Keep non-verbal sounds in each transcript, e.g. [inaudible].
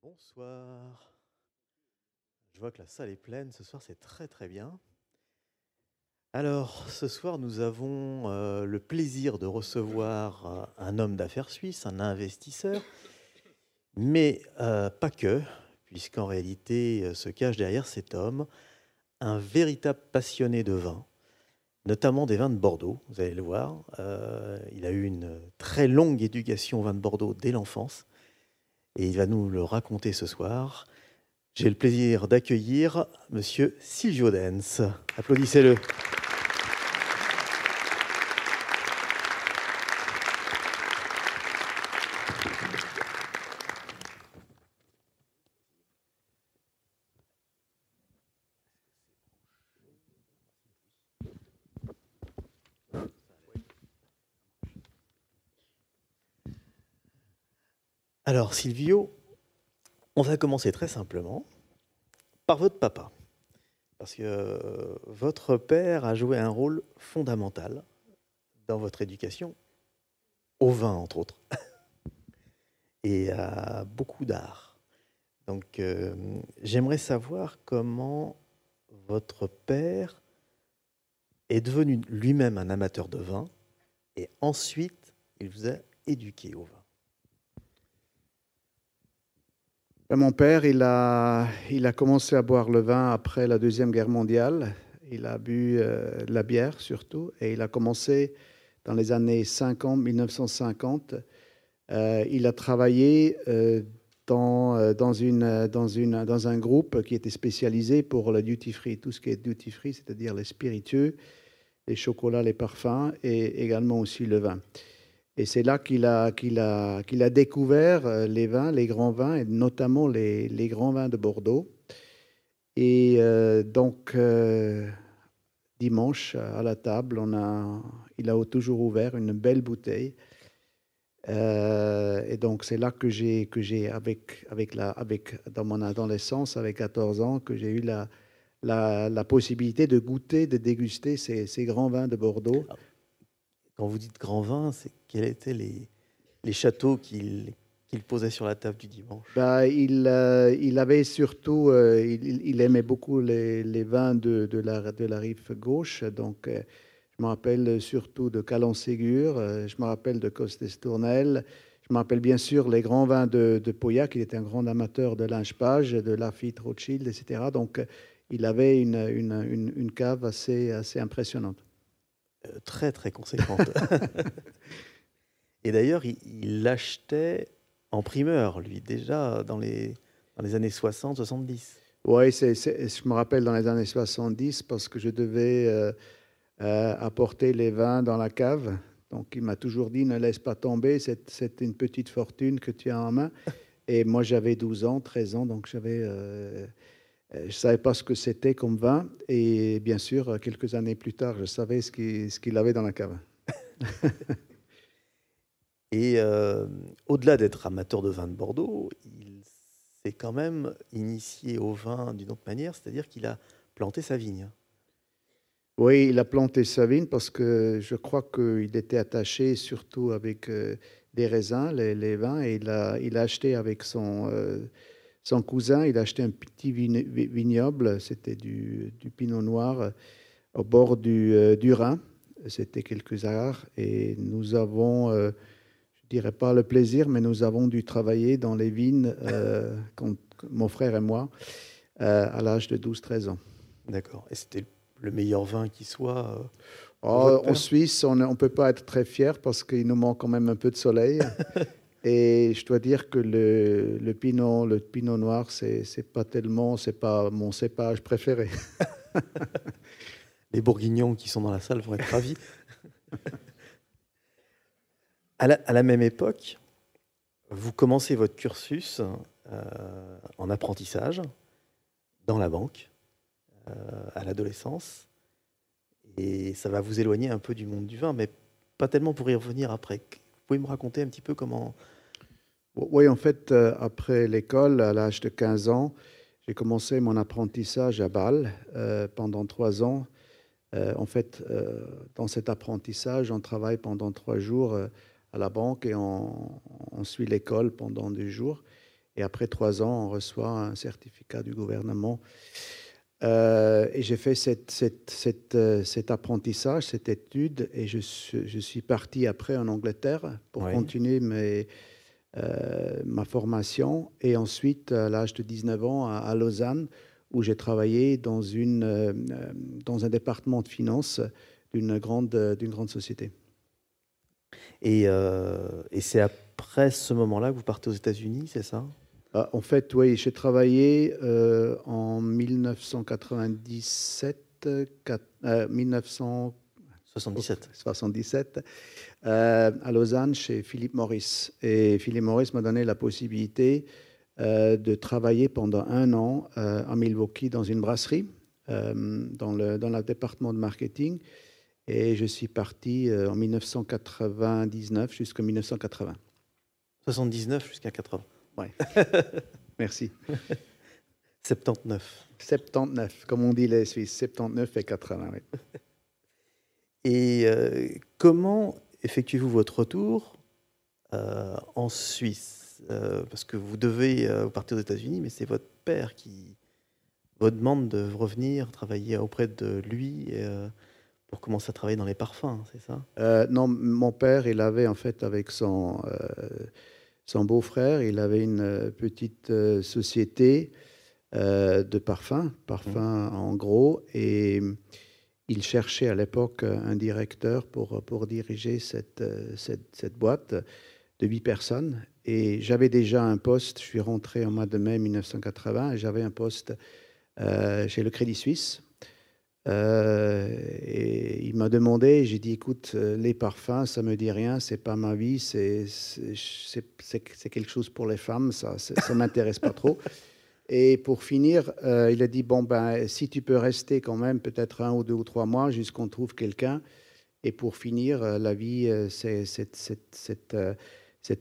Bonsoir. Je vois que la salle est pleine. Ce soir, c'est très très bien. Alors, ce soir, nous avons euh, le plaisir de recevoir euh, un homme d'affaires suisse, un investisseur, mais euh, pas que, puisqu'en réalité se cache derrière cet homme un véritable passionné de vin, notamment des vins de Bordeaux, vous allez le voir. Il a eu une très longue éducation au vin de Bordeaux dès l'enfance, et il va nous le raconter ce soir. J'ai le plaisir d'accueillir Monsieur Silvio Dens. Applaudissez-le. Alors, Silvio, on va commencer très simplement par votre papa. Parce que euh, votre père a joué un rôle fondamental dans votre éducation, au vin entre autres, [laughs] et à beaucoup d'art. Donc, euh, j'aimerais savoir comment votre père est devenu lui-même un amateur de vin, et ensuite, il vous a éduqué au vin. Ben, Mon père, il a, commencé à boire le vin après la Deuxième Guerre mondiale. Il a bu euh, la bière surtout. Et il a commencé dans les années 50, 1950. Euh, il a travaillé euh, dans, euh, euh, un groupe qui était spécialisé pour le duty free, tout ce qui est duty free, c'est-à-dire les spiritueux, les chocolats, les parfums et également aussi le vin. Et c'est là qu'il a, découvert euh, les vins, les grands vins, et notamment les, grands vins de Bordeaux. Et euh, donc, euh, dimanche, à la table, il a toujours ouvert une belle bouteille. Et donc, c'est là que j'ai, avec, dans mon adolescence, avec 14 ans, que j'ai eu la, possibilité de goûter, de déguster ces, ces grands vins de Bordeaux. Quand vous dites grand vin, c'est quels étaient les, châteaux qu'il posait sur la table du dimanche? Bah, il, euh, il avait surtout, euh, il, aimait beaucoup les, vins de, la, rive gauche. Donc, euh, je me rappelle surtout de Calon-Ségur, je me rappelle de Costes-Tournel, je me rappelle bien sûr les grands vins de, de Pauillac. Il était un grand amateur de Linge-Page, de Lafitte, Rothschild, etc. Donc, il avait une, cave assez impressionnante. Très, très conséquente. [laughs] Et d'ailleurs, il, il l'achetait en primeur, lui, déjà dans les, dans les années 60, 70. Oui, je me rappelle dans les années 70 parce que je devais euh, euh, apporter les vins dans la cave. Donc il m'a toujours dit ne laisse pas tomber, c'est, c'est une petite fortune que tu as en main. [laughs] Et moi j'avais 12 ans, 13 ans, donc j'avais, euh, je ne savais pas ce que c'était comme vin. Et bien sûr, quelques années plus tard, je savais ce qu'il, avait dans la cave. [laughs] Et euh, au-delà d'être amateur de vin de Bordeaux, il s'est quand même initié au vin d'une autre manière, c'est-à-dire qu'il a planté sa vigne. Oui, il a planté sa vigne parce que je crois qu'il était attaché surtout avec euh, des raisins, les, les vins, et il a, il a acheté avec son, euh, son cousin, il a acheté un petit vignoble, c'était du, du pinot noir euh, au bord du, euh, du Rhin, c'était quelques arts, et nous avons, euh, je dirais pas le plaisir, mais nous avons dû travailler dans les vignes, euh, [laughs] quand- mon frère et moi, à l'âge de 12-13 ans. D'accord. Et c'était le meilleur vin qui soit. Oh, en Suisse, on ne peut pas être très fier parce qu'il nous manque quand même un peu de soleil. [laughs] Et je dois dire que le, le pinot, le pinot noir, c'est c'est pas tellement, c'est pas mon cépage préféré. [laughs] les bourguignons qui sont dans la salle vont être ravis. [laughs] à, la, à la même époque, vous commencez votre cursus euh, en apprentissage dans la banque euh, à l'adolescence. Et ça va vous éloigner un peu du monde du vin, mais pas tellement pour y revenir après. Pouvez me raconter un petit peu comment. Oui, en fait, euh, après l'école, à l'âge de 15 ans, j'ai commencé mon apprentissage à Bâle euh, pendant trois ans. Euh, en fait, dans cet apprentissage, on travaille pendant trois jours à la banque et on suit l'école pendant deux jours. Et après trois ans, on reçoit un certificat du gouvernement. Euh, et j'ai fait cette, cette, euh, cet apprentissage, cette étude, et je, je, suis parti après en Angleterre pour continuer mes, euh, ma formation. Et ensuite, à l'âge de 19 ans, à, Lausanne, où j'ai travaillé dans, une, dans un département de finances d'une grande, d'une grande société. Et, et c'est après ce moment-là que vous partez aux États-Unis, c'est ça? Ah, en fait, oui, j'ai travaillé euh, en 1997, 1977 euh, à Lausanne chez Philippe Maurice. Et Philippe Maurice m'a donné la possibilité euh, de travailler pendant un an à Milwaukee dans une brasserie, dans, le, dans le département de marketing. Et je suis parti en 1999 jusqu'en 1980. 79 jusqu'à 80. Ouais. [laughs] Merci. 79. 79, comme on dit les Suisses, 79 et 80. Et euh, comment effectuez-vous votre retour euh, en Suisse? Euh, Parce que vous devez partir aux États-Unis, mais c'est votre père qui vous demande de revenir travailler auprès de lui pour commencer à travailler dans les parfums, c'est ça? Non, mon père, il avait en fait avec son son beau-frère, il avait une euh, petite euh, société euh, de parfums, parfums mmh. en gros, et il cherchait à l'époque un directeur pour, pour diriger cette, cette, boîte de huit personnes. Et j'avais déjà un poste, je suis rentré en mois de mai 1980, et j'avais un poste chez le Crédit Suisse euh, et il m'a demandé, j'ai dit, écoute, euh, les parfums, ça me dit rien, c'est pas ma vie, c'est quelque chose pour les femmes, ça ça m'intéresse pas trop. [laughs] Et pour finir, euh, il a dit, bon, ben, si tu peux rester quand même peut-être un ou deux ou trois mois jusqu'on trouve quelqu'un. Et pour finir, la vie, c'est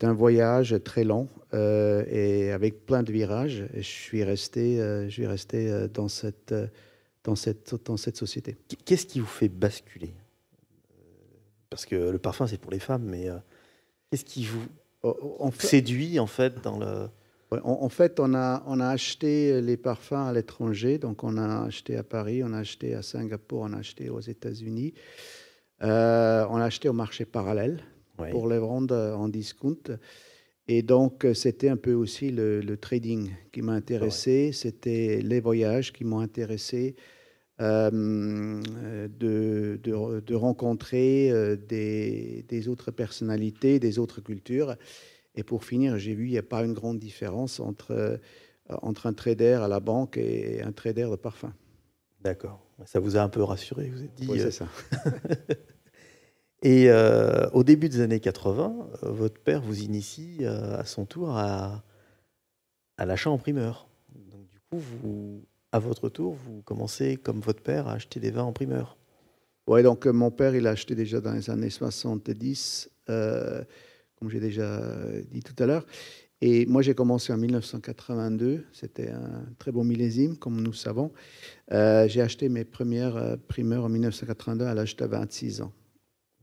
un voyage très long et avec plein de virages. je suis resté, je suis resté dans cette dans cette, dans cette société. Qu'est-ce qui vous fait basculer? Parce que le parfum, c'est pour les femmes, mais euh, qu'est-ce qui vous oh, oh, séduit, en fait, dans le... en, fait, on a, on a acheté les parfums à l'étranger. Donc, on a acheté à Paris, on a acheté à Singapour, on a acheté aux États-Unis. Euh, on a acheté au marché parallèle pour les vendre en discount. Et donc, c'était un peu aussi le, le trading qui m'a intéressé. C'était les voyages qui m'ont intéressé. Euh, de, de, rencontrer euh, des, des, autres personnalités, des autres cultures. Et pour finir, j'ai vu qu'il n'y a pas une grande différence entre, euh, entre un trader à la banque et un trader de parfum. D'accord. Ça vous a un peu rassuré, vous êtes dit. Oui, c'est ça. [laughs] et au début des années 80, votre père vous initie à son tour à, à l'achat en primeur. Donc, du coup, vous, à votre tour, vous commencez, comme votre père, à acheter des vins en primeur. Oui, donc euh, mon père, il a acheté déjà dans les années 70, euh, comme j'ai déjà dit tout à l'heure. Et moi, j'ai commencé en 1982. C'était un très bon millésime, comme nous savons. Euh, j'ai acheté mes premières primeurs en 1982 à l'âge de 26 ans.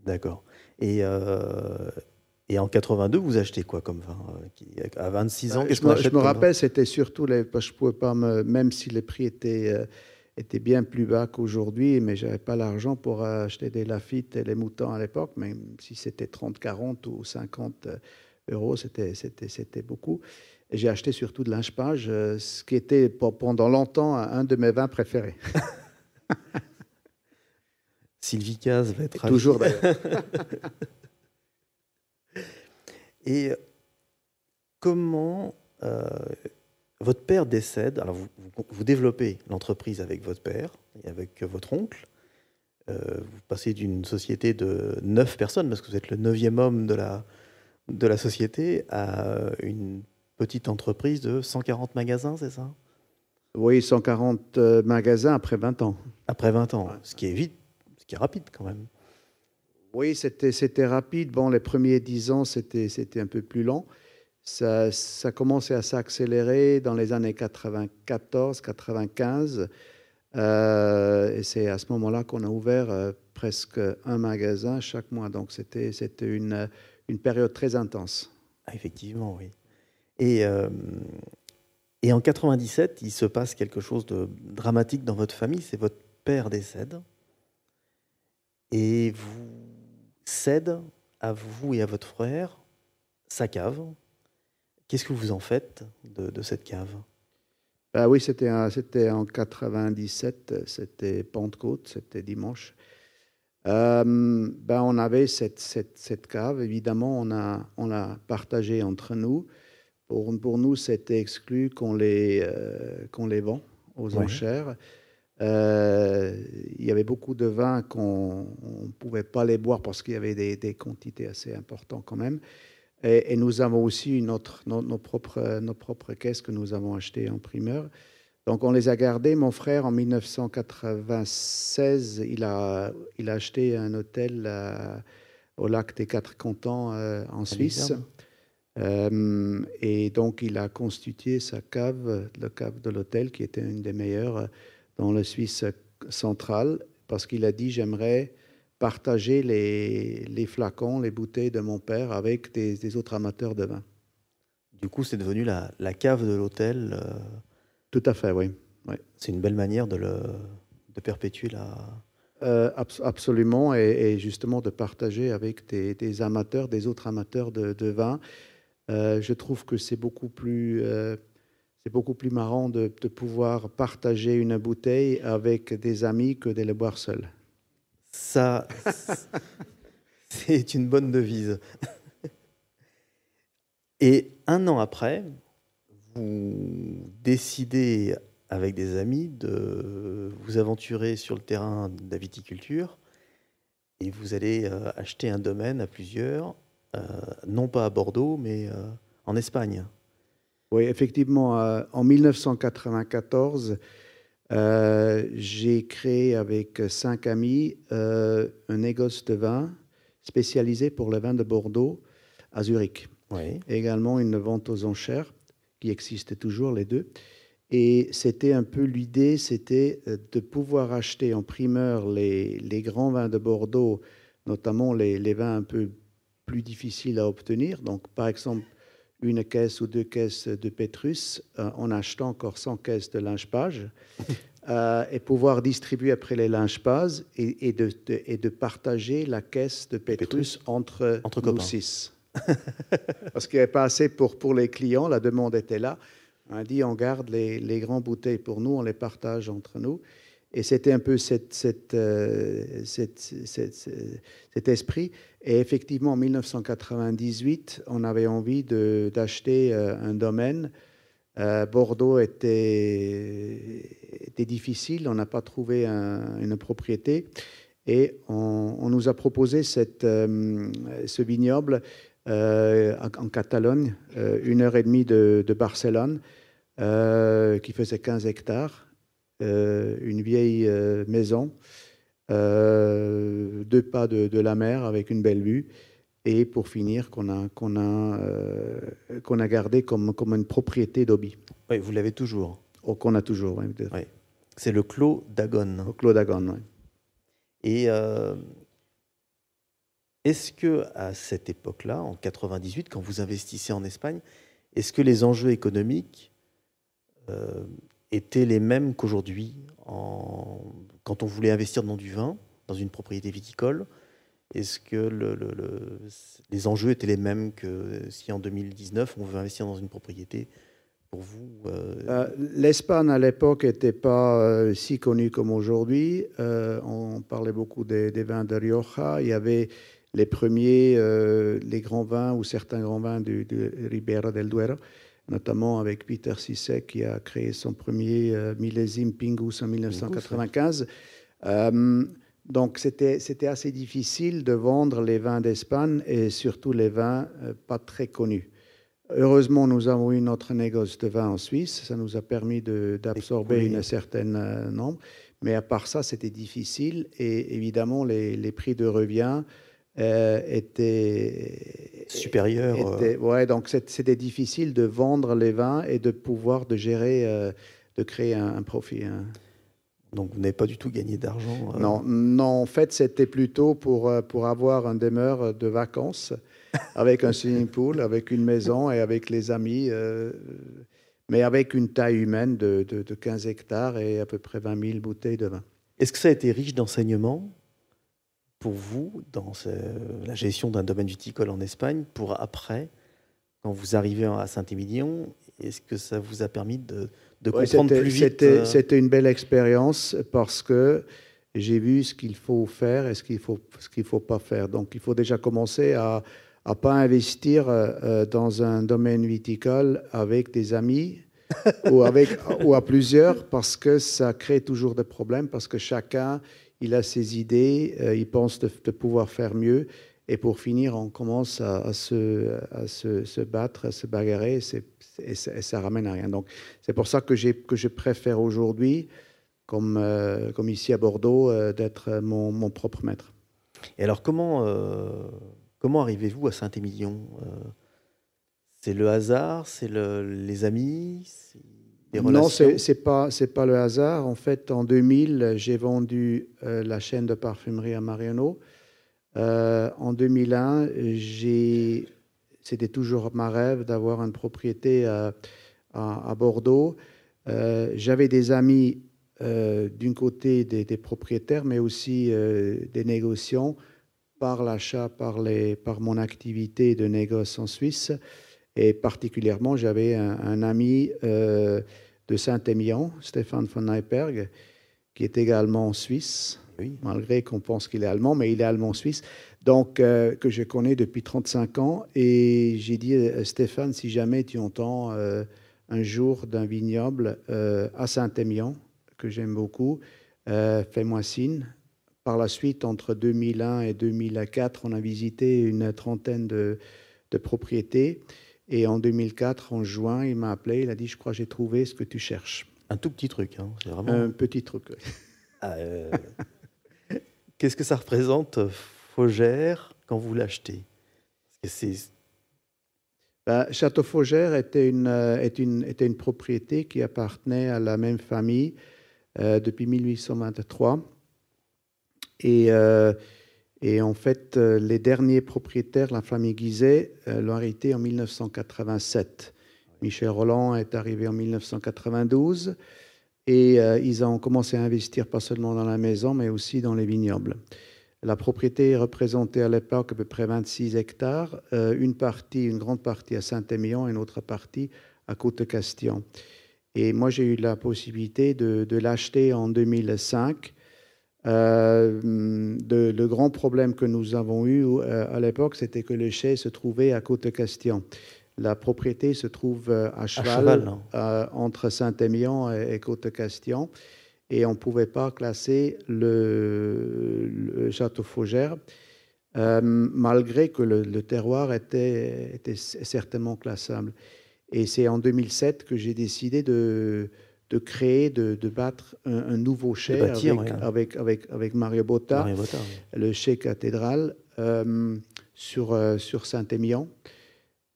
D'accord. Et et en 82, vous achetez quoi comme vin euh, À 26 ans, euh, Je, me, rappelle, c'était surtout les. Je pouvais pas me, même si les prix étaient, euh, étaient bien plus bas qu'aujourd'hui, mais j'avais pas l'argent pour acheter des Lafitte et les moutons à l'époque, même si c'était 30, 40 ou 50 euros, c'était, c'était, c'était beaucoup. Et j'ai acheté surtout de l'inchepage, ce qui était pendant longtemps un de mes vins préférés. [laughs] Sylvie Caz va être toujours d'ailleurs. [laughs] Et comment euh, votre père décède Alors, vous, vous développez l'entreprise avec votre père et avec votre oncle. Euh, vous passez d'une société de neuf personnes, parce que vous êtes le neuvième homme de la, de la société, à une petite entreprise de 140 magasins, c'est ça? Oui, 140 euh, magasins après 20 ans. Après 20 ans, ce qui est vite, ce qui est rapide quand même. Oui, c'était rapide. Bon, les premiers dix ans, c'était un peu plus lent. Ça, ça commençait à s'accélérer dans les années 94, 95. Euh, et c'est à ce moment-là qu'on a ouvert euh, presque un magasin chaque mois. Donc c'était une, une période très intense. Ah, effectivement, oui. Et, euh, et en 97, il se passe quelque chose de dramatique dans votre famille. C'est votre père décède. Et vous cède à vous et à votre frère sa cave. Qu'est-ce que vous en faites de, cette cave? Bah Oui, c'était en 97, c'était Pentecôte, c'était dimanche. Euh, ben on avait cette, cette, cette, cave, évidemment, on l'a on a partagée entre nous. Pour, pour nous, c'était exclu qu'on les, euh, qu'on les vend aux enchères. Euh, il y avait beaucoup de vins qu'on ne pouvait pas les boire parce qu'il y avait des, des, quantités assez importantes quand même. Et, nous avons aussi notre, nos, propres, nos propres caisses que nous avons achetées en primeur. Donc on les a gardées. Mon frère, en 1996, il a, il a acheté un hôtel euh, au lac des Quatre Cantons euh, en Suisse. Euh, et donc il a constitué sa cave, la cave de l'hôtel, qui était une des meilleures dans la Suisse centrale, parce qu'il a dit j'aimerais partager les, les, flacons, les bouteilles de mon père avec des, autres amateurs de vin. Du coup, c'est devenu la, la, cave de l'hôtel. Tout à fait, oui. C'est une belle manière de, le, de perpétuer la... Euh, absolument, et, justement de partager avec des, amateurs, des autres amateurs de, vin. Euh, je trouve que c'est beaucoup plus... C'est beaucoup plus marrant de, pouvoir partager une bouteille avec des amis que de boire seul. Ça, c'est une bonne devise. Et un an après, vous décidez avec des amis de vous aventurer sur le terrain de la viticulture et vous allez euh, acheter un domaine à plusieurs, euh, non pas à Bordeaux, mais euh, en Espagne. Oui, effectivement, en 1994, j'ai créé avec cinq amis un négoce de vin spécialisé pour le vin de Bordeaux à Zurich. Oui. Également une vente aux enchères qui existait toujours, les deux. Et c'était un peu l'idée, c'était euh, de pouvoir acheter en primeur les, les grands vins de Bordeaux, notamment les, les, vins un peu plus difficiles à obtenir. Donc, par exemple, une caisse ou deux caisses de Pétrus euh, en achetant encore 100 caisses de linge-page [laughs] euh, et pouvoir distribuer après les linge-pages et, et, de, et de partager la caisse de Pétrus, entre, entre nous six. [laughs] Parce qu'il n'y avait pas assez pour, pour les clients, la demande était là. On a dit on garde les, les grands bouteilles pour nous, on les partage entre nous. Et c'était un peu euh, cet esprit. Et effectivement, en 1998, on avait envie d'acheter euh, un domaine. Euh, Bordeaux était, difficile, on n'a pas trouvé une propriété. Et on, nous a proposé ce vignoble en, Catalogne, une heure et demie de, Barcelone, qui faisait 15 hectares, une vieille maison, deux pas de, la mer avec une belle vue, et pour finir, qu'on a, qu'on a, qu'on a gardé comme, comme une propriété d'Obi. Oui, vous l'avez toujours. Oh, qu'on a toujours, oui. C'est le Clos d'Agone. Le Clos d'Agone, oui. Et est-ce que à cette époque-là, en 98, quand vous investissez en Espagne, est-ce que les enjeux économiques euh, étaient les mêmes qu'aujourd'hui quand on voulait investir dans du vin, dans une propriété viticole Est-ce que les enjeux étaient les mêmes que si en 2019 on veut investir dans une propriété pour vous euh, euh, L'Espagne à l'époque n'était pas si connue comme aujourd'hui. on parlait beaucoup des, vins de Rioja. Il y avait les premiers, euh, les grands vins ou certains grands vins de, de Ribera del Duero, notamment avec Peter Sissek qui a créé son premier euh, millésime Pingus en 1995. Euh, donc c'était, c'était assez difficile de vendre les vins d'Espagne et surtout les vins pas très connus. Heureusement, nous avons eu notre négoce de vin en Suisse. Ça nous a permis d'absorber une certaine nombre. Mais à part ça, c'était difficile. Et évidemment, les, les prix de revient euh, était supérieur. Euh. ouais, donc c'était difficile de vendre les vins et de pouvoir de gérer, euh, de créer un, profit. Hein. Donc vous n'avez pas du tout gagné d'argent euh Non, non, en fait, c'était plutôt pour, pour avoir un demeure de vacances [laughs] avec un swimming pool, avec une maison et avec les amis, mais avec une taille humaine de, de, 15 hectares et à peu près 20 000 bouteilles de vin. Est-ce que ça a été riche d'enseignements? Pour vous dans la gestion d'un domaine viticole en Espagne pour après, quand vous arrivez à Saint-Émilion, est-ce que ça vous a permis de, de comprendre plus vite euh C'était une belle expérience parce que j'ai vu ce qu'il faut faire et ce qu'il faut, ce qu'il faut pas faire. Donc il faut déjà commencer à ne pas investir euh, euh, dans un domaine viticole avec des amis [laughs] ou, avec, ou à plusieurs parce que ça crée toujours des problèmes parce que chacun il a ses idées, il pense de, pouvoir faire mieux. Et pour finir, on commence à, se, battre, à se bagarrer. Et ça, ramène à rien. Donc, c'est pour ça que, je préfère aujourd'hui, comme, euh, ici à Bordeaux, euh, d'être mon, propre maître. Et alors, comment, euh, arrivez-vous à Saint-Émilion? C'est le hasard C'est le, les amis Non, c'est n'est pas, pas le hasard. En fait, en 2000, j'ai vendu la chaîne de parfumerie à Mariano. en 2001, j'ai c'était toujours ma rêve d'avoir une propriété à, Bordeaux. Euh, j'avais des amis euh, d'un côté des, propriétaires, mais aussi euh, des négociants par l'achat, par, par mon activité de négoce en Suisse. Et particulièrement, j'avais un, ami de Saint-Émilion, Stéphane von Neiperg, qui est également suisse, malgré qu'on pense qu'il est allemand, mais il est allemand-suisse donc euh, que je connais depuis 35 ans. Et j'ai dit, euh, Stéphane, si jamais tu entends euh, un jour d'un vignoble à Saint-Émilion, que j'aime beaucoup, fais-moi signe. Par la suite, entre 2001 et 2004, on a visité une trentaine de, propriétés. Et en 2004, en juin, il m'a appelé, il a dit, je crois que j'ai trouvé ce que tu cherches. Un tout petit truc, hein. vraiment... Un petit truc, ah, Qu'est-ce que ça représente Faugère quand vous l'achetez? Bah, Château Faugère était une, euh, une, était une propriété qui appartenait à la même famille euh, depuis 1823. Et, euh, et en fait, les derniers propriétaires, la famille Guizet, l'ont arrêté en 1987. Michel Roland est arrivé en 1992 et ils ont commencé à investir pas seulement dans la maison, mais aussi dans les vignobles. La propriété représentait à l'époque à peu près 26 hectares, euh, une partie, une grande partie à Saint-Émilion et une autre partie à Côte-Castillon. Et moi, j'ai eu la possibilité de, l'acheter en 2005. Euh, le grand problème que nous avons eu euh, à l'époque, c'était que le chai se trouvait à Côte-Castillon. La propriété se trouve à cheval, entre Saint-Émilion et, et Côte-Castillon et on ne pouvait pas classer le, château Faugère, euh, malgré que le, terroir était, était, certainement classable. Et c'est en 2007 que j'ai décidé de, de, créer, de, de battre un, nouveau chai avec, avec, avec, Mario Botta, le chai cathédral, euh, sur, euh, sur Saint-Émilion.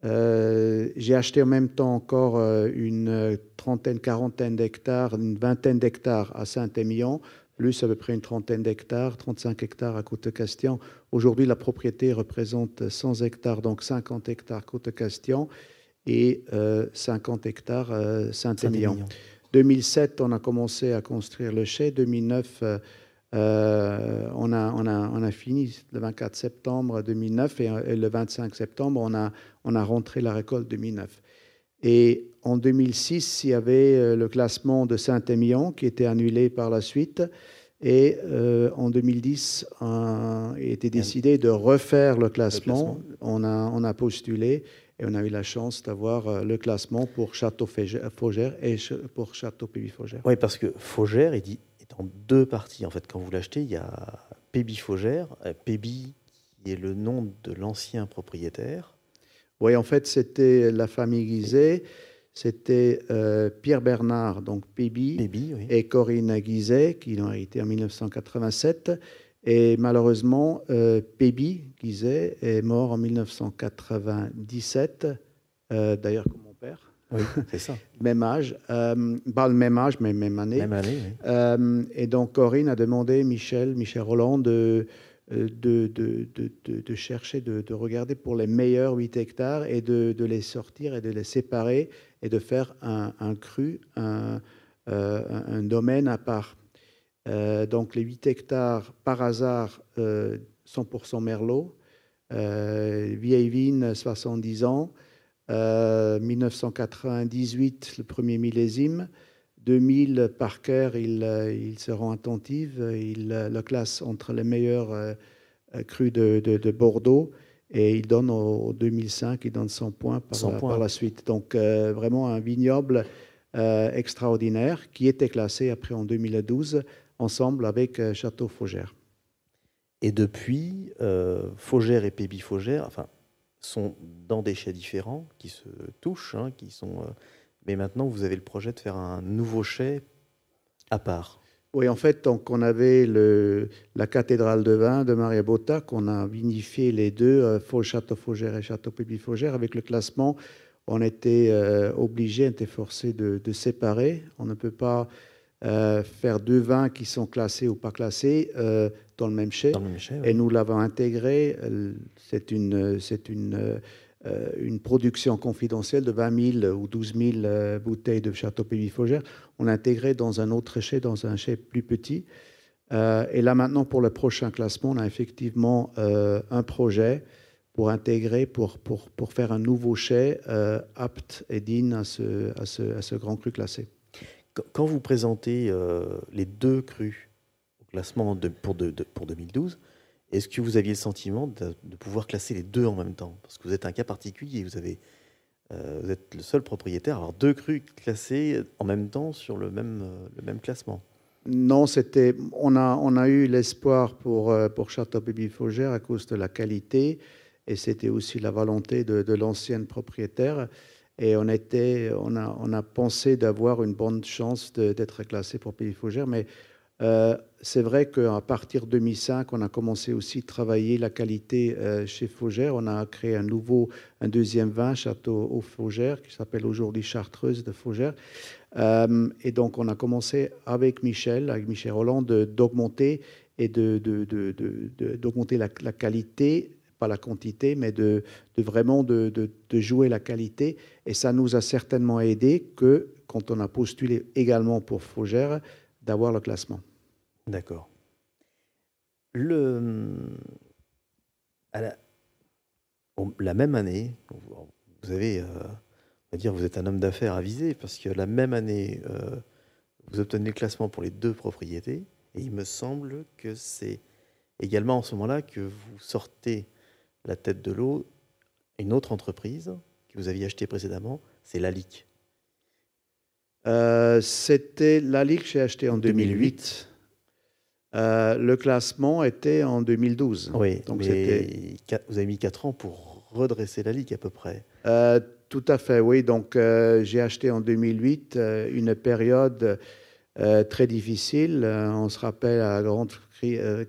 Euh, j'ai acheté en même temps encore une trentaine, quarantaine d'hectares, une vingtaine d'hectares à Saint-Émilion, plus à peu près une trentaine d'hectares, 35 hectares à Côte-Castillon. Aujourd'hui, la propriété représente 100 hectares, donc 50 hectares Côte-Castillon et 50 euh, hectares Saint-Émilion. 2007, on a commencé à construire le chai. 2009, euh, on, a, on, a, on, a, fini le 24 septembre 2009 et, le 25 septembre, on a, on a rentré la récolte 2009. Et en 2006, il y avait euh, le classement de Saint-Émilion qui était annulé par la suite. Et euh, en 2010, il était décidé de refaire le classement. On, a, on a postulé et on a eu la chance d'avoir le classement pour Château Faugère et pour Château Pébi Faugère. Oui, parce que Faugère, il dit en deux parties. En fait, quand vous l'achetez, il y a Pébi Faugère, euh, Pébi qui est le nom de l'ancien propriétaire. Oui, en fait, c'était la famille Guizet. C'était euh, Pierre Bernard, donc Pébi, et Corinne Guizet, qui l'ont hérité en 1987. Et malheureusement, euh, Pébi Guizet est mort en 1997, d'ailleurs comme mon père. Oui, [laughs] c'est ça. même âge, euh, pas le même âge, mais même année. Même année, oui. Euh, et donc Corinne a demandé Michel, Michel Roland de, euh, de, de, de, de chercher, de, regarder pour les meilleurs 8 hectares et de, les sortir et de les séparer et de faire un, un cru, un, un, domaine à part. Donc les 8 hectares, par hasard, 100% Merlot, vieille vigne, 70 ans, 1998, le premier millésime. 2000, Parker, il, il se rend attentif, il le classe entre les meilleurs euh, crus de, de, Bordeaux. Et il donne au, 2005, il donne 100 points par, par la suite. Donc euh, vraiment un vignoble euh, extraordinaire qui était classé après en 2012 ensemble avec Château Faugère. Et depuis, Faugère et Pébi Faugère, enfin, sont dans des chais différents, qui se touchent, hein, qui sont. Euh, mais maintenant, vous avez le projet de faire un nouveau chai à part. Oui, en fait, donc on avait le, la cathédrale de vin de Maria Botta, qu'on a vinifié les deux, euh, Château Faugère et Château Pébi Faugère. Avec le classement, on était euh, obligé, on était forcé de, de, séparer. On ne peut pas euh, faire deux vins qui sont classés ou pas classés euh, dans le même chai. Et nous l'avons intégré. Euh, c'est une, c'est une, une production confidentielle de 20 000 ou 12 000 bouteilles de Château Pébi Faugère. On l'a intégré dans un autre chai, dans un chai plus petit. et là maintenant, pour le prochain classement, on a effectivement un projet pour intégrer, pour, pour, pour faire un nouveau chai apte et digne à ce, à ce, à ce grand cru classé. Quand vous présentez euh, les deux crus au classement pour, pour 2012, est-ce que vous aviez le sentiment de, pouvoir classer les deux en même temps? Parce que vous êtes un cas particulier, vous, euh, êtes le seul propriétaire à avoir deux crus classés en même temps sur le même, euh, le même classement. Non, c'était, on, a, on a eu l'espoir pour, pour Château Bibi Faugère à cause de la qualité et c'était aussi la volonté de l'ancienne propriétaire. Et on, était, on, a, on a pensé d'avoir une bonne chance d'être classé pour Pays Fougère. Mais euh, c'est vrai qu'à partir de 2005, on a commencé aussi à travailler la qualité euh, chez Fougère. On a créé un nouveau, un deuxième vin, Château au Fougère, qui s'appelle aujourd'hui Chartreuse de Fougère. Euh, et donc, on a commencé avec Michel, avec Michel Roland, d'augmenter et d'augmenter de, de, la, la, qualité pas la quantité, mais de, vraiment de, jouer la qualité. Et ça nous a certainement aidé que, quand on a postulé également pour Fougère, d'avoir le classement. D'accord. Le, la, la, même année, vous avez, euh, on va dire, vous êtes un homme d'affaires avisé, parce que la même année, euh, vous obtenez le classement pour les deux propriétés, et il me semble que c'est également en ce moment-là que vous sortez la tête de l'eau, une autre entreprise que vous aviez achetée précédemment, c'est Lalique. Euh, C'était Lalique que j'ai acheté en 2008. Euh, le classement était en 2012. Oui, donc vous avez mis 4 ans pour redresser la à peu près. Euh, tout à fait, oui. Donc euh, j'ai acheté en 2008 une période très difficile. on se rappelle la grande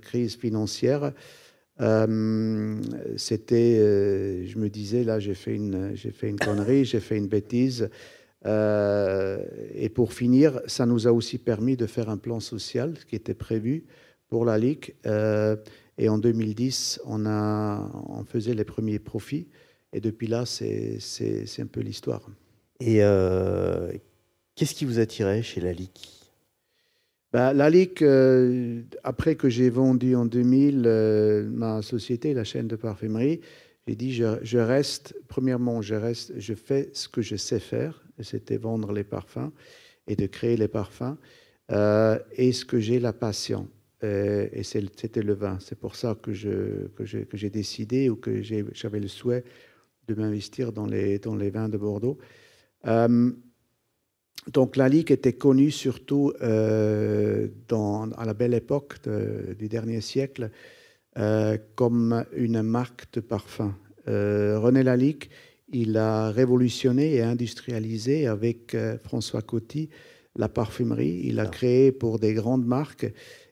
crise financière. Euh, c'était, euh, je me disais, là, j'ai fait une, j'ai fait une connerie, j'ai fait une bêtise. Euh, et pour finir, ça nous a aussi permis de faire un plan social qui était prévu pour la Ligue. et en 2010, on, a, on faisait les premiers profits. Et depuis là, c'est, c'est, un peu l'histoire. Et qu'est-ce qui vous attirait chez la Ligue? Bah, la euh, après que j'ai vendu en 2000 euh, ma société, la chaîne de parfumerie, j'ai dit je, reste, premièrement, je, reste, je fais ce que je sais faire, c'était vendre les parfums et de créer les parfums, euh, et ce que j'ai la passion. et c'était le vin. C'est pour ça que, j'ai décidé ou que j'avais le souhait de m'investir dans les vins de Bordeaux. Donc la Ligue était connue surtout euh, dans, à la belle époque du dernier siècle euh, comme une marque de parfum. Euh, René Lalique, il a révolutionné et industrialisé avec François Coty la parfumerie. Il a ah. créé pour des grandes marques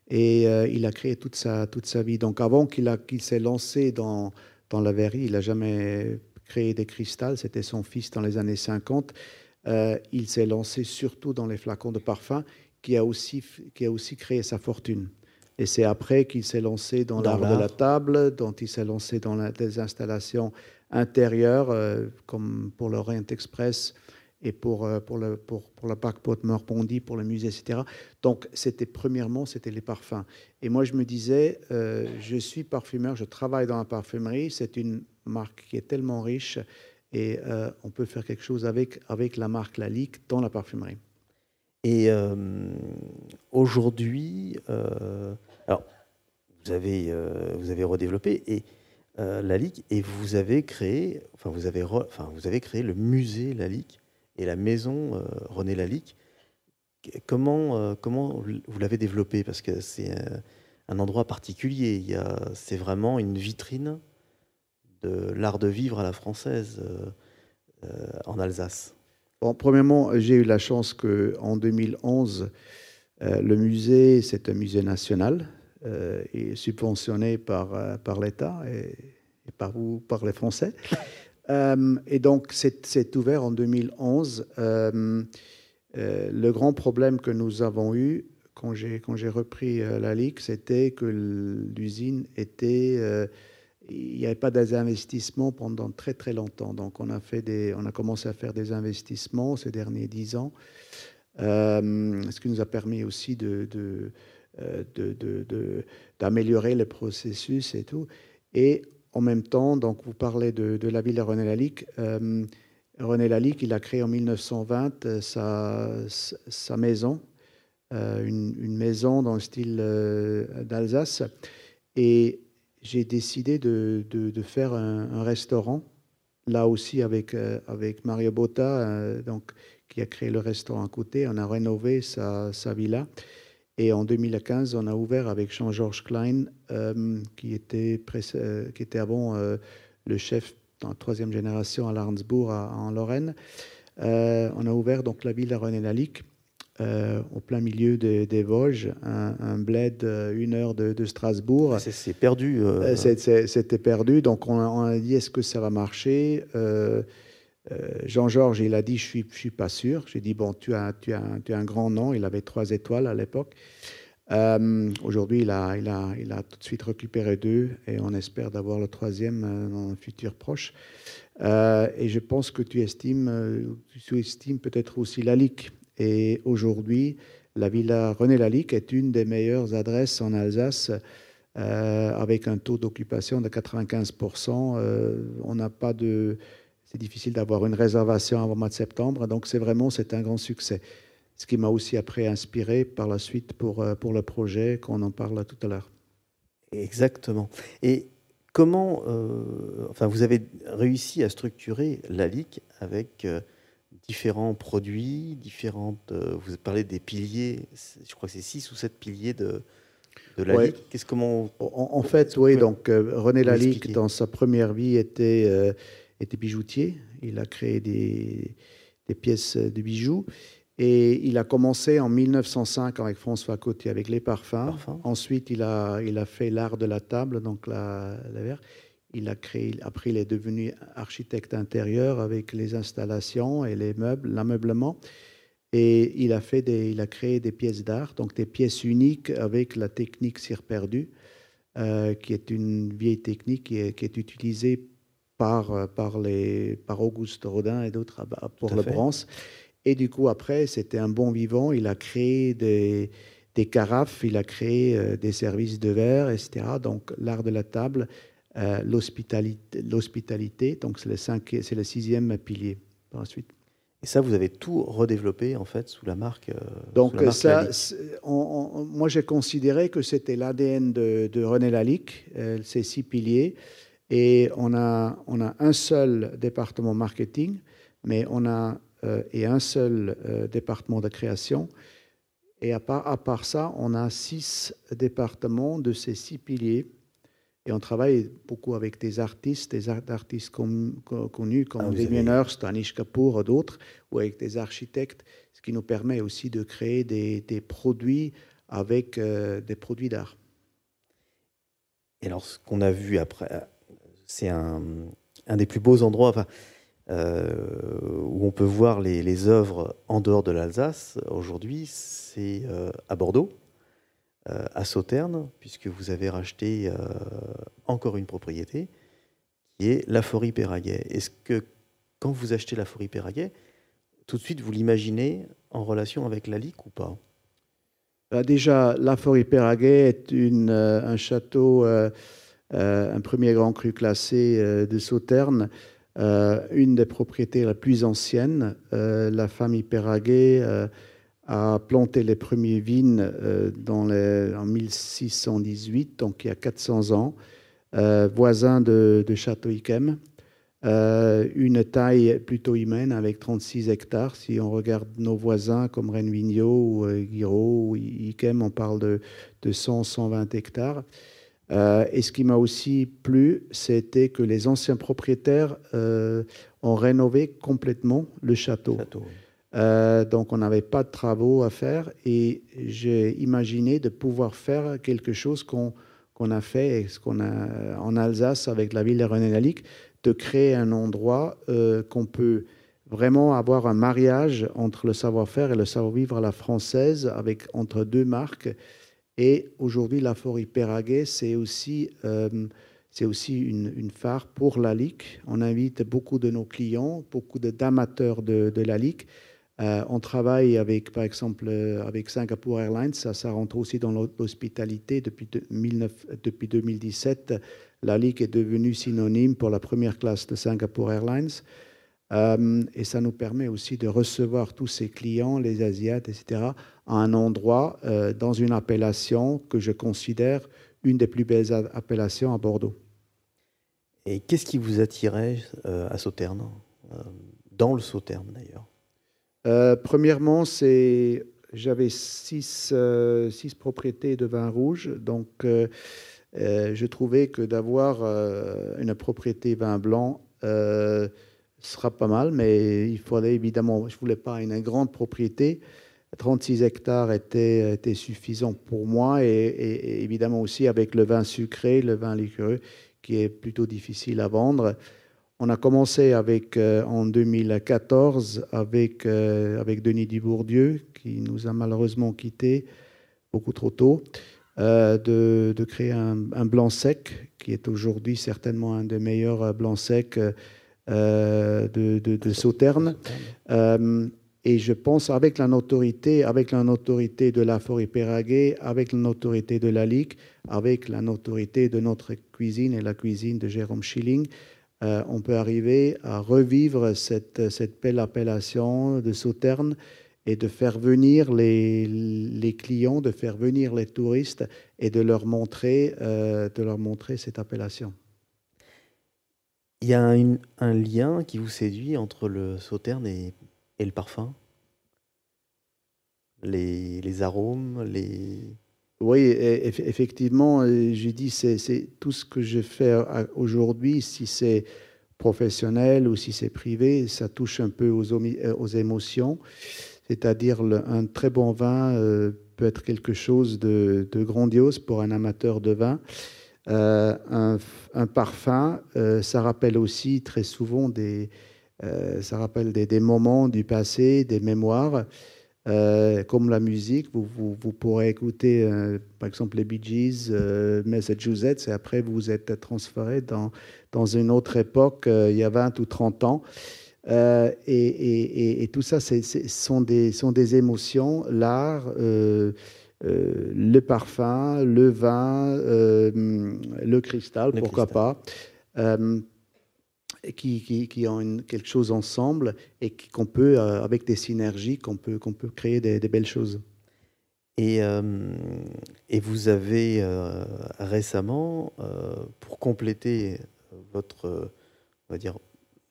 et il a créé toute sa, toute sa vie. Donc avant qu'il qu'il s'est lancé dans, dans la verrerie, il n'a jamais créé des cristals. C'était son fils dans les années 50. Il s'est lancé surtout dans les flacons de parfum, qui a aussi, qui a aussi créé sa fortune. Et c'est après qu'il s'est lancé dans, l'art de la table, dont il s'est lancé dans des installations intérieures, comme pour l'Orient Express, et pour, euh, pour, le, pour, pour la parc pour le musée, etc. Donc, c'était premièrement, c'était les parfums. Et moi, je me disais, euh, je suis parfumeur, je travaille dans la parfumerie, c'est une marque qui est tellement riche et euh, on peut faire quelque chose avec, avec la marque Lalique dans la parfumerie. Et aujourd'hui, alors, vous avez, vous avez redéveloppé et Lalique et vous avez créé, enfin, vous avez, enfin, vous avez créé le musée Lalique et la maison euh, René Lalique. Comment, euh, comment vous l'avez développé? Parce que c'est un endroit particulier. C'est vraiment une vitrine de l'art de vivre à la française euh, en Alsace. Bon, premièrement, j'ai eu la chance qu'en 2011, le musée, c'est un musée national et subventionné par, par l'État et, et, par vous, par les Français. [laughs] Euh, et donc, c'est ouvert en 2011. Euh, euh, le grand problème que nous avons eu quand j'ai repris la Ligue, c'était que l'usine était il n'y avait pas d'investissement pendant très très longtemps. Donc on a, fait des, on a commencé à faire des investissements ces derniers dix ans, ce qui nous a permis aussi de, d'améliorer de, de, le processus et tout. Et en même temps, donc vous parlez de, la ville de René Lalique. Euh, René Lalique, il a créé en 1920 euh, sa, sa maison, euh, une, maison dans le style d'Alsace. Et j'ai décidé de, faire un, restaurant, là aussi avec, avec Mario Botta, donc, qui a créé le restaurant à côté. On a rénové sa, villa. Et en 2015, on a ouvert avec Jean-Georges Klein, euh, qui, était euh, qui était avant euh, le chef dans la troisième génération à Larnsbourg, en Lorraine. on a ouvert donc la ville de René Lalique, au plein milieu des, Vosges, un, bled une heure de, Strasbourg. C'est perdu. C'était perdu. Donc on on a dit est-ce que ça va marcher? Euh, Jean-Georges, il a dit, je ne suis, je suis pas sûr. J'ai dit, bon, tu as, tu, as, tu as un grand nom. Il avait trois étoiles à l'époque. Euh, aujourd'hui, il a, il, a, il a tout de suite récupéré deux et on espère d'avoir le troisième euh, dans un futur proche. et je pense que tu estimes, tu estimes peut-être aussi Lalique. Et aujourd'hui, la villa René Lalique est une des meilleures adresses en Alsace avec un taux d'occupation de 95%. on n'a pas de c'est difficile d'avoir une réservation avant le mois de septembre. Donc, c'est vraiment c'est un grand succès. Ce qui m'a aussi après inspiré par la suite pour, euh, pour le projet, qu'on en parle tout à l'heure. Exactement. Et comment, euh, enfin, vous avez réussi à structurer la LIC avec euh, différents produits, différentes. vous parlez des piliers, je crois que c'est six ou sept piliers de, de la ouais. Qu'est-ce comment en, fait, oui. Donc René Lalique, dans sa première vie, était était bijoutier. Il a créé des, pièces de bijoux. Et il a commencé en 1905 avec François Coty avec les parfums. Ensuite, il a, il a fait l'art de la table, donc la, verre. Il a créé, après, il est devenu architecte intérieur avec les installations et les meubles, l'ameublement. Et il a, fait des, il a créé des pièces d'art, donc des pièces uniques avec la technique cire perdue, euh, qui est une vieille technique qui est, qui est utilisée par, par, les, par Auguste Rodin et d'autres pour le bronze. Et du coup, après, c'était un bon vivant. Il a créé des, des carafes, il a créé euh, des services de verre, etc. Donc, l'art de la table, euh, l'hospitalité, donc c'est le, c'est le sixième pilier par la suite. Et ça, vous avez tout redéveloppé en fait sous la marque. Donc ça, moi j'ai considéré que c'était l'ADN de, de, René Lalique, ces six piliers. Et on a, on a un seul département marketing, mais on a euh, et un seul euh, département de création. Et à part, à part ça, on a six départements de ces six piliers. Et on travaille beaucoup avec des artistes, des artistes connus comme ah, Damien Hirst, Anish Kapoor, d'autres, ou avec des architectes, ce qui nous permet aussi de créer des, des produits avec euh, des produits d'art. Et alors, ce qu'on a vu après, c'est un, des plus beaux endroits. Enfin, où on peut voir les, les œuvres en dehors de l'Alsace. Aujourd'hui, c'est à Bordeaux, à Sauternes, puisque vous avez racheté encore une propriété qui est la Forêt Péraguet. Est-ce que quand vous achetez la Forêt Péraguet, tout de suite vous l'imaginez en relation avec la Ligue ou pas? Bah, Déjà, la Forêt Péraguet est euh, un château, euh, euh, un premier grand cru classé de Sauternes, une des propriétés les plus anciennes. la famille Péraguet a planté les premiers vignes les, en 1618, donc il y a 400 ans. Euh, voisin de, Château Yquem. Euh, une taille plutôt humaine avec 36 hectares. Si on regarde nos voisins comme Renvigno ou euh, Guiraud ou Yquem, on parle de 100-120 hectares. et ce qui m'a aussi plu, c'était que les anciens propriétaires ont rénové complètement le château. Donc on n'avait pas de travaux à faire et j'ai imaginé de pouvoir faire quelque chose qu'on a fait, ce qu'on a en Alsace avec la ville de rené de créer un endroit euh, qu'on peut vraiment avoir un mariage entre le savoir-faire et le savoir-vivre à la française, avec entre deux marques. Et aujourd'hui, la forêt Péraguet, c'est aussi, euh, c'est aussi une, phare pour la LIC. On invite beaucoup de nos clients, beaucoup d'amateurs de, de la LIC euh, on travaille avec, par exemple, euh, avec Singapore Airlines, ça, rentre aussi dans l'hospitalité. Depuis, 2017, la Ligue est devenue synonyme pour la première classe de Singapore Airlines. Euh, et ça nous permet aussi de recevoir tous ces clients, les Asiates, etc., à un endroit, dans une appellation que je considère une des plus belles appellations à Bordeaux. Et qu'est-ce qui vous attirait à Sauternes? Dans le Sauternes, d'ailleurs euh, premièrement, c'est j'avais six, euh, six, propriétés de vin rouge, donc euh, je trouvais que d'avoir une propriété vin blanc sera pas mal, mais il fallait évidemment, je voulais pas une grande propriété. 36 hectares était, était suffisant pour moi et, et, évidemment aussi avec le vin sucré, le vin liquoreux qui est plutôt difficile à vendre. On a commencé avec, euh, en 2014 avec, euh, avec Denis Dubourdieu, qui nous a malheureusement quittés beaucoup trop tôt, euh, de, créer un, blanc sec, qui est aujourd'hui certainement un des meilleurs blancs secs de, de, de, Sauternes. et je pense avec la notoriété, avec la notoriété de la forêt Péraguet, avec la notoriété de la Ligue, avec la notoriété de notre cuisine et la cuisine de Jérôme Schilling, euh, on peut arriver à revivre cette, cette belle appellation de Sauternes et de faire venir les, clients, de faire venir les touristes et de leur montrer, euh, de leur montrer cette appellation. Il y a un lien qui vous séduit entre le Sauterne et, le parfum? Les, les arômes, les... Oui, effectivement, euh, j'ai dit, c'est tout ce que je fais aujourd'hui, si c'est professionnel ou si c'est privé, ça touche un peu aux, euh, émotions. C'est-à-dire, un très bon vin euh, peut être quelque chose de, grandiose pour un amateur de vin. un, parfum, ça rappelle aussi très souvent des, ça rappelle des, moments du passé, des mémoires. Euh, comme la musique, vous, vous, pourrez écouter euh, par exemple les Bee Gees, euh, Massachusetts, et après vous êtes transféré dans, dans une autre époque, il y a 20 ou 30 ans. Et, et, tout ça, c'est, sont, des, sont des émotions, l'art, le parfum, le vin, le cristal, pourquoi pas qui, ont quelque chose ensemble et qu'on peut, euh, avec des synergies, qu'on peut, qu'on peut créer des, belles choses. Et, euh, et vous avez euh, récemment, pour compléter votre, on va dire,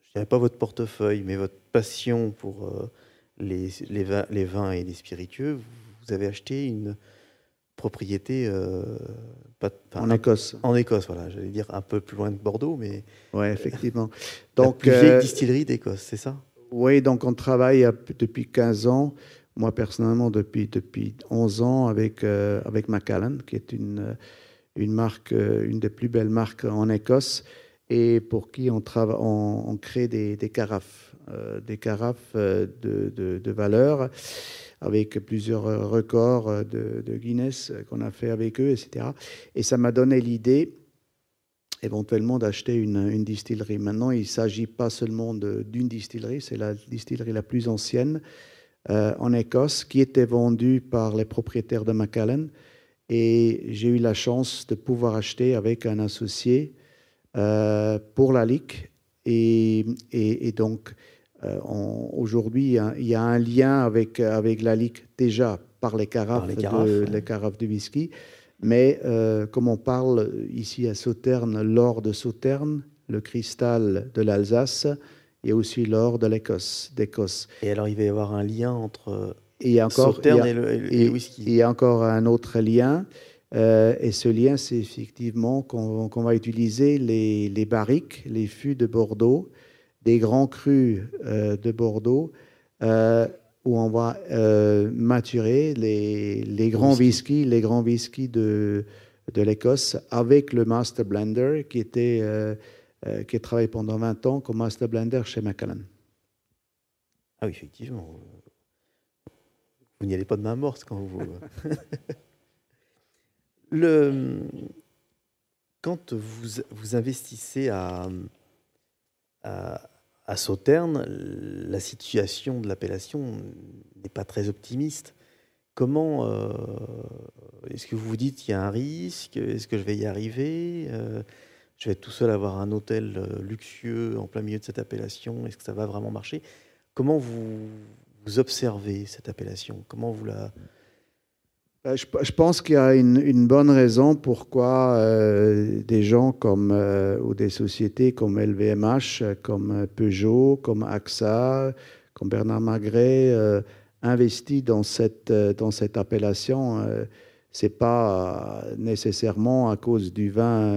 je dirais pas votre portefeuille, mais votre passion pour les, les, vins, les vins et les spiritueux, vous avez acheté une propriété en Écosse. En Écosse, voilà. J'allais dire un peu plus loin de Bordeaux, mais. Oui, effectivement. donc, la plus vieille euh, distillerie d'Écosse, c'est ça? Oui, donc on travaille depuis 15 ans. Moi, personnellement, depuis, depuis 11 ans avec, euh, avec Macallan, qui est une, une marque, euh, une des plus belles marques en Écosse. et pour qui on, on, crée des, carafes, des carafes de, de, valeur avec plusieurs records de, de Guinness qu'on a fait avec eux, etc. Et ça m'a donné l'idée éventuellement d'acheter une, distillerie. Maintenant, il ne s'agit pas seulement d'une distillerie, c'est la distillerie la plus ancienne euh, en Écosse qui était vendue par les propriétaires de Macallan. Et j'ai eu la chance de pouvoir acheter avec un associé euh, pour la LIC. Et, et, donc, euh, aujourd'hui, il y a un lien avec, avec la LIC déjà par les carafes, de, les carafes de whisky. Mais euh, comme on parle ici à Sauternes, l'or de Sauternes, le cristal de l'Alsace, et aussi l'or de l'Écosse, d'Écosse. Et alors, il va y avoir un lien entre et encore, Sauternes et, le, whisky. Il y a encore un autre lien. Euh, et ce lien, c'est effectivement qu'on va utiliser les, les, barriques, les fûts de Bordeaux, des grands crus euh, de Bordeaux, où on va euh, maturer les, les grands whisky. les grands whiskies de, de l'Écosse avec le Master Blender qui était euh, euh, qui a travaillé pendant 20 ans comme Master Blender chez Macallan. Ah oui, effectivement. Vous n'y allez pas de main morte quand vous. [laughs] le, quand vous, vous investissez à, à à Sauternes, la situation de l'appellation n'est pas très optimiste. Comment euh, est-ce que vous vous dites qu'il y a un risque? Est-ce que je vais y arriver? Euh, Je vais tout seul avoir un hôtel euh, luxueux en plein milieu de cette appellation? Est-ce que ça va vraiment marcher? Comment vous, vous observez cette appellation? Comment vous la bah, je, pense qu'il y a une, bonne raison pourquoi euh, des gens comme, euh, ou des sociétés comme LVMH, comme Peugeot, comme AXA, comme Bernard Magret euh, investissent dans cette, dans cette appellation. Ce n'est pas nécessairement à cause du vin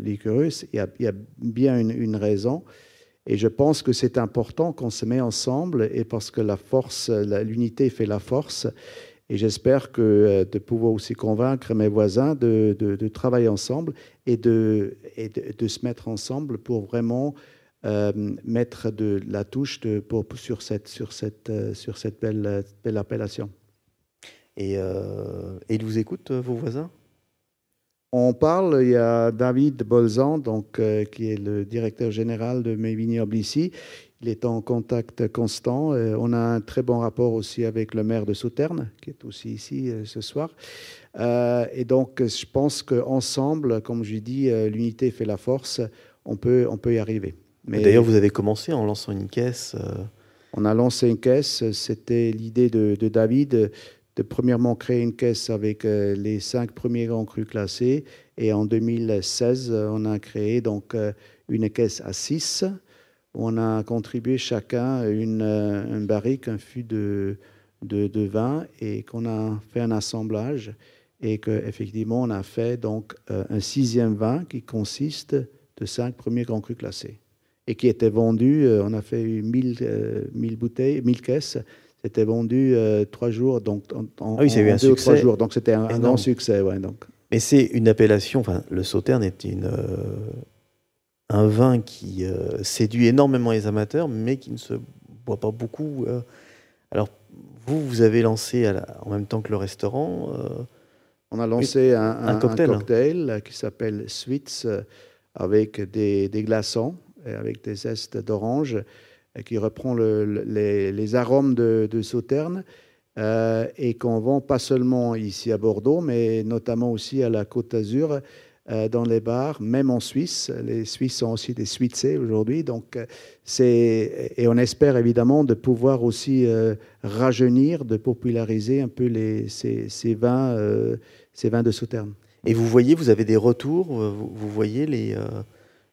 liquorus. Il y, a, bien une, une, raison. Et je pense que c'est important qu'on se met ensemble et parce que la force, l'unité fait la force. Et j'espère que euh, de pouvoir aussi convaincre mes voisins de, de, travailler ensemble et, de, et de, se mettre ensemble pour vraiment euh, mettre de la touche de, pour, sur cette, sur cette, euh, sur cette belle, belle appellation. Et, et ils vous écoutent, vos voisins? On parle, il y a David Bolzan, donc, qui est le directeur général de mes vignobles ici. Il est en contact constant. Euh, on a un très bon rapport aussi avec le maire de Sauternes, qui est aussi ici euh, ce soir. Euh, et donc, je pense qu'ensemble, comme je dis, l'unité fait la force. On peut, on peut y arriver. Mais D'ailleurs, vous avez commencé en lançant une caisse. On a lancé une caisse. C'était l'idée de, de, David de premièrement créer une caisse avec les cinq premiers grands crus classés. Et en 2016, on a créé donc une caisse à six on a contribué chacun une, un barrique, un fût de, de, vin et qu'on a fait un assemblage et qu'effectivement on a fait donc euh, un sixième vin qui consiste de cinq premiers grands crus classés et qui était vendu, euh, on a fait 1000, euh, bouteilles, 1000 caisses, c'était vendu trois jours, donc en, ah oui, eu un deux trois jours, donc c'était un, grand succès. Ouais, donc. Mais c'est une appellation, enfin le Sauterne est une un vin qui euh, séduit énormément les amateurs, mais qui ne se boit pas beaucoup. Euh. Alors, vous, vous avez lancé en même temps que le restaurant. Euh, On a lancé un, cocktail. qui s'appelle Sweets, avec des, glaçons, et avec des zestes d'orange, qui reprend les, arômes de, de Sauterne. et qu'on vend pas seulement ici à Bordeaux, mais notamment aussi à la Côte d'Azur dans les bars, même en Suisse. Les Suisses sont aussi des Suissés aujourd'hui. Donc, euh, c'est et on espère évidemment de pouvoir aussi euh, rajeunir, de populariser un peu les, ces, ces vins, ces vins de Sauternes. Et vous voyez, vous avez des retours, vous, voyez les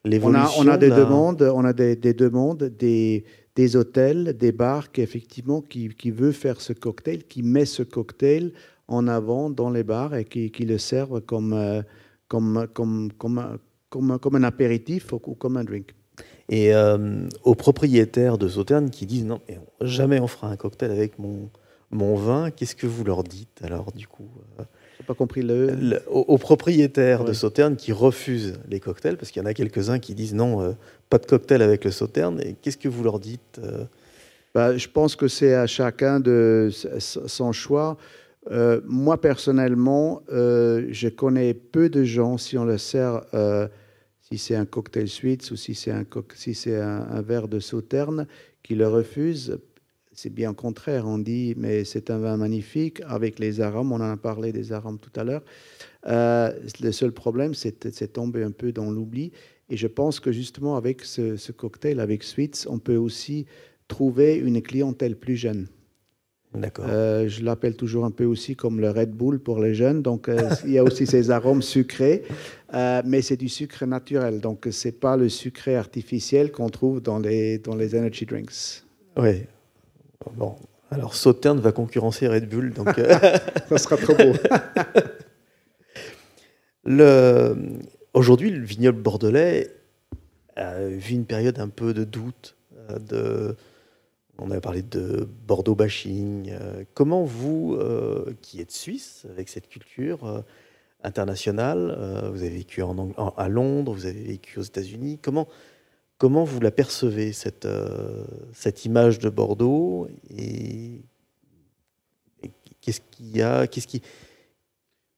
l'évolution. On a, on a des demandes, on a des, des demandes, des, des hôtels, des bars qui effectivement qui, qui veut faire ce cocktail, qui met ce cocktail en avant dans les bars et qui, qui le servent comme comme, comme, comme, comme, comme un apéritif ou comme un drink. Et euh, aux propriétaires de Sauternes qui disent non, jamais on fera un cocktail avec mon, mon vin, qu'est-ce que vous leur dites? Alors du coup euh J'ai pas compris le. Le- aux, aux propriétaires de. Sauternes qui refusent les cocktails, parce qu'il y en a quelques-uns qui disent non, euh, pas de cocktail avec le Sauterne. Et qu'est-ce que vous leur dites Bah, je pense que c'est à chacun de son choix. Euh, moi, personnellement, euh, je connais peu de gens, si on le sert, euh, si c'est un cocktail sweets ou si c'est un, verre de sauterne, qui le refusent. C'est bien au contraire. On dit, mais c'est un vin magnifique avec les arômes. On en a parlé des arômes tout à l'heure. Le seul problème, c'est tombé un peu dans l'oubli. Et je pense que justement, avec ce, ce cocktail, avec Sweets, on peut aussi trouver une clientèle plus jeune. D'accord. Euh, je l'appelle toujours un peu aussi comme le Red Bull pour les jeunes. Donc, euh, il y a aussi ces [laughs] arômes sucrés, euh, mais c'est du sucre naturel. Donc, c'est pas le sucré artificiel qu'on trouve dans les, dans les energy drinks. Oui. Bon. Alors Sauterne va concurrencer Red Bull. Donc, [laughs] Ça sera trop beau. [laughs] le... aujourd'hui, le vignoble bordelais a vu une période un peu de doute. De... On avait parlé de Bordeaux bashing. euh, Comment vous, euh, qui êtes suisse, avec cette culture euh, internationale, euh, vous avez vécu en à Londres, vous avez vécu aux États-Unis, comment, comment vous la percevez, cette, cette image de Bordeaux et, et qu'est-ce qu'il y a, qu'est-ce qui,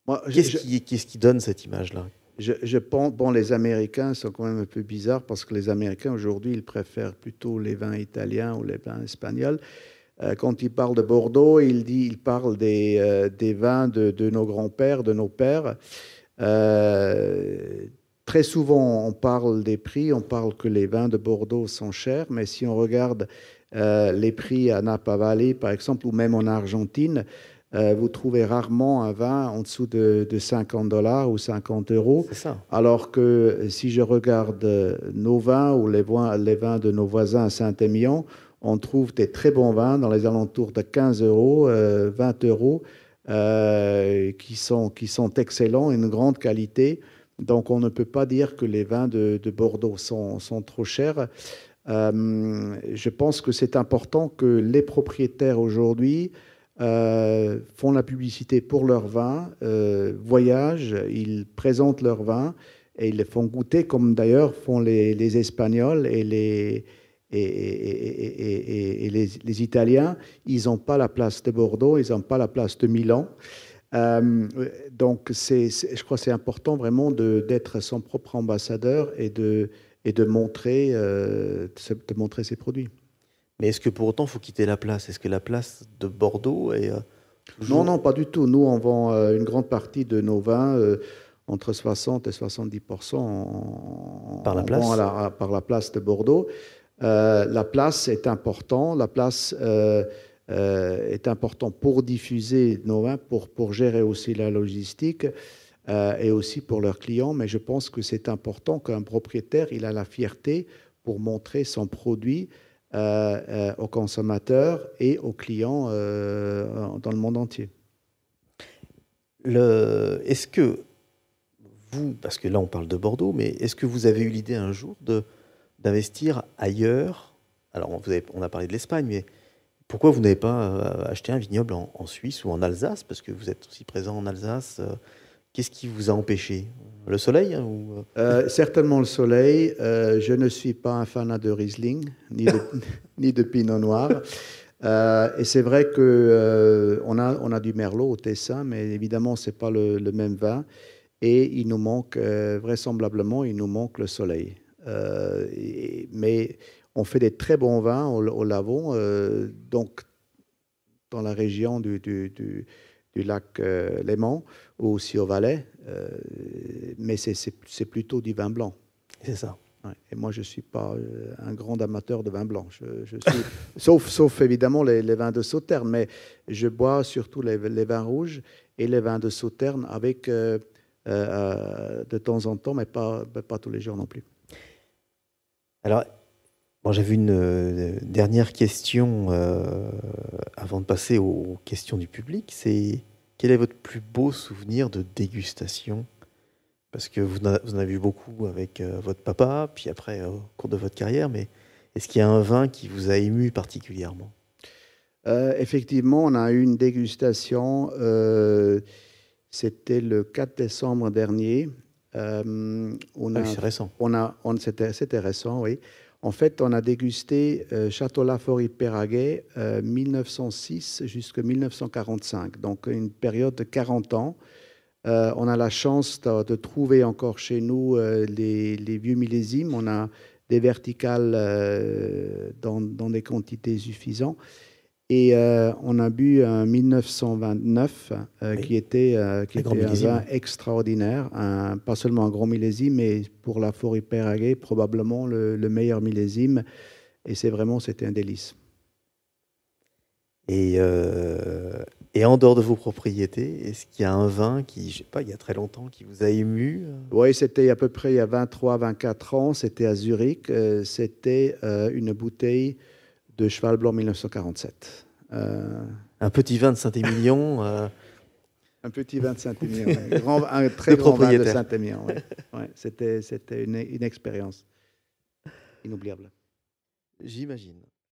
Moi, je- qu'est-ce je- qui, qu'est-ce qui donne cette image-là? Je, pense, bon, les Américains sont quand même un peu bizarres parce que les Américains aujourd'hui, ils préfèrent plutôt les vins italiens ou les vins espagnols. Euh, quand ils parlent de Bordeaux, ils, ils parlent des, euh, vins de, nos grands-pères, de nos pères. Euh, très souvent, on parle des prix, on parle que les vins de Bordeaux sont chers, mais si on regarde les prix à Napa Valley, par exemple, ou même en Argentine, vous trouvez rarement un vin en dessous de, de 50 dollars ou 50 euros. Ça. Alors que euh, si je regarde euh, nos vins ou les vins, les vins de nos voisins à Saint-Émilion, on trouve des très bons vins dans les alentours de 15 euros, euh, 20 euros, euh, qui, sont, qui sont excellents, une grande qualité. Donc on ne peut pas dire que les vins de, de Bordeaux sont, sont trop chers. Euh, je pense que c'est important que les propriétaires aujourd'hui euh, font la publicité pour leurs vins, euh, voyagent, ils présentent leurs vins et ils les font goûter, comme d'ailleurs font les, Espagnols et les, Italiens. Ils n'ont pas la place de Bordeaux, ils n'ont pas la place de Milan. Euh, donc, c'est- je crois que c'est important vraiment d'être son propre ambassadeur et de montrer ses produits. Mais est-ce que pour autant, il faut quitter la place? Est-ce que la place de Bordeaux est euh, toujours- Non, non, pas du tout. Nous, on vend euh, une grande partie de nos vins, euh, entre 60 et 70 en, Par la on place? vend à la- à- par la place de Bordeaux. La place est importante. La place est importante pour diffuser nos vins, pour, pour gérer aussi la logistique et aussi pour leurs clients. Mais je pense que c'est important qu'un propriétaire, il a la fierté pour montrer son produit aux consommateurs et aux clients euh, dans le monde entier. Est-ce que vous, parce que là on parle de Bordeaux, mais est-ce que vous avez eu l'idée un jour d'investir ailleurs? Alors on a parlé de l'Espagne, mais pourquoi vous n'avez pas euh, acheté un vignoble en, Suisse ou en Alsace? Parce que vous êtes aussi présent en Alsace. euh, Qu'est-ce qui vous a empêché? Le soleil hein, ou... Euh, certainement le soleil. Euh, je ne suis pas un fanat de Riesling [laughs] ni de, Pinot Noir. Euh, et c'est vrai que euh, on a on a du Merlot au Tessin, mais évidemment c'est pas le, même vin. Et il nous manque euh, vraisemblablement il nous manque le soleil. Euh, mais on fait des très bons vins au, Lavon, euh, donc dans la région du, du, lac euh, Léman ou aussi au Valais. Euh, mais c'est- plutôt du vin blanc. C'est ça. Ouais. Et moi, je ne suis pas euh, un grand amateur de vin blanc. Je, je suis, [laughs] sauf, sauf évidemment les, les vins de Sauterne, mais je bois surtout les, les vins rouges et les vins de Sauterne avec euh, euh, de temps en temps, mais pas, tous les jours non plus. Alors, bon, j'avais une dernière question avant de passer aux questions du public. C'est quel est votre plus beau souvenir de dégustation? Parce que vous en avez eu beaucoup avec euh, votre papa, puis après euh, au cours de votre carrière, mais est-ce qu'il y a un vin qui vous a ému particulièrement? Euh, effectivement, on a eu une dégustation. euh, C'était le 4 décembre dernier. Euh, on ah a, c'est récent. On a, on, c'était, c'était récent, oui. En fait, on a dégusté euh, Château Lafort Péraguet 1906 jusqu'à 1945, donc une période de 40 ans. Euh, on a la chance de, trouver encore chez nous euh, les, vieux millésimes. On a des verticales dans, des quantités suffisantes. Et on a bu un 1929 qui était, qui était un vin extraordinaire, pas seulement un grand millésime, mais pour la forêt Péraguet, probablement le, meilleur millésime. Et c'est vraiment, c'était un délice. Et, et en dehors de vos propriétés, est-ce qu'il y a un vin qui, je sais pas, il y a très longtemps, qui vous a ému Oui, c'était à peu près il y a 23, 24 ans. C'était à Zurich. c'était une bouteille de Cheval Blanc 1947. Euh, un petit vin de Saint-Émilion. [laughs] Euh, un petit vin de Saint-Émilion, un très grand vin de Saint-Émilion. C'était, c'était une, une expérience inoubliable. J'imagine.